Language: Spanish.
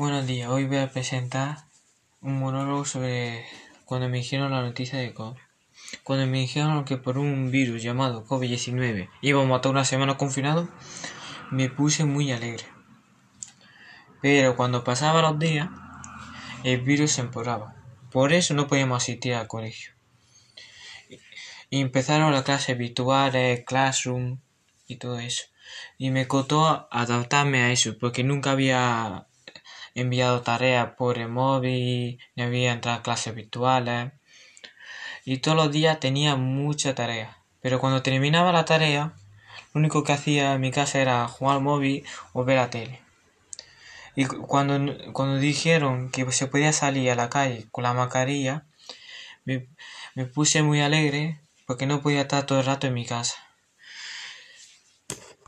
Buenos días, hoy voy a presentar un monólogo sobre cuando me dijeron la noticia de COVID. Cuando me dijeron que por un virus llamado COVID-19 íbamos a estar una semana confinados, me puse muy alegre. Pero cuando pasaban los días, el virus se empeoraba. Por eso no podíamos asistir al colegio. Y empezaron las clases virtuales, Classroom y todo eso. Y me costó adaptarme a eso, porque nunca había enviado tareas por el móvil, ni había entrado a clases virtuales. Y todos los días tenía mucha tarea. Pero cuando terminaba la tarea, lo único que hacía en mi casa era jugar al móvil o ver la tele. Y cuando, cuando dijeron que se podía salir a la calle con la mascarilla, me, me puse muy alegre porque no podía estar todo el rato en mi casa.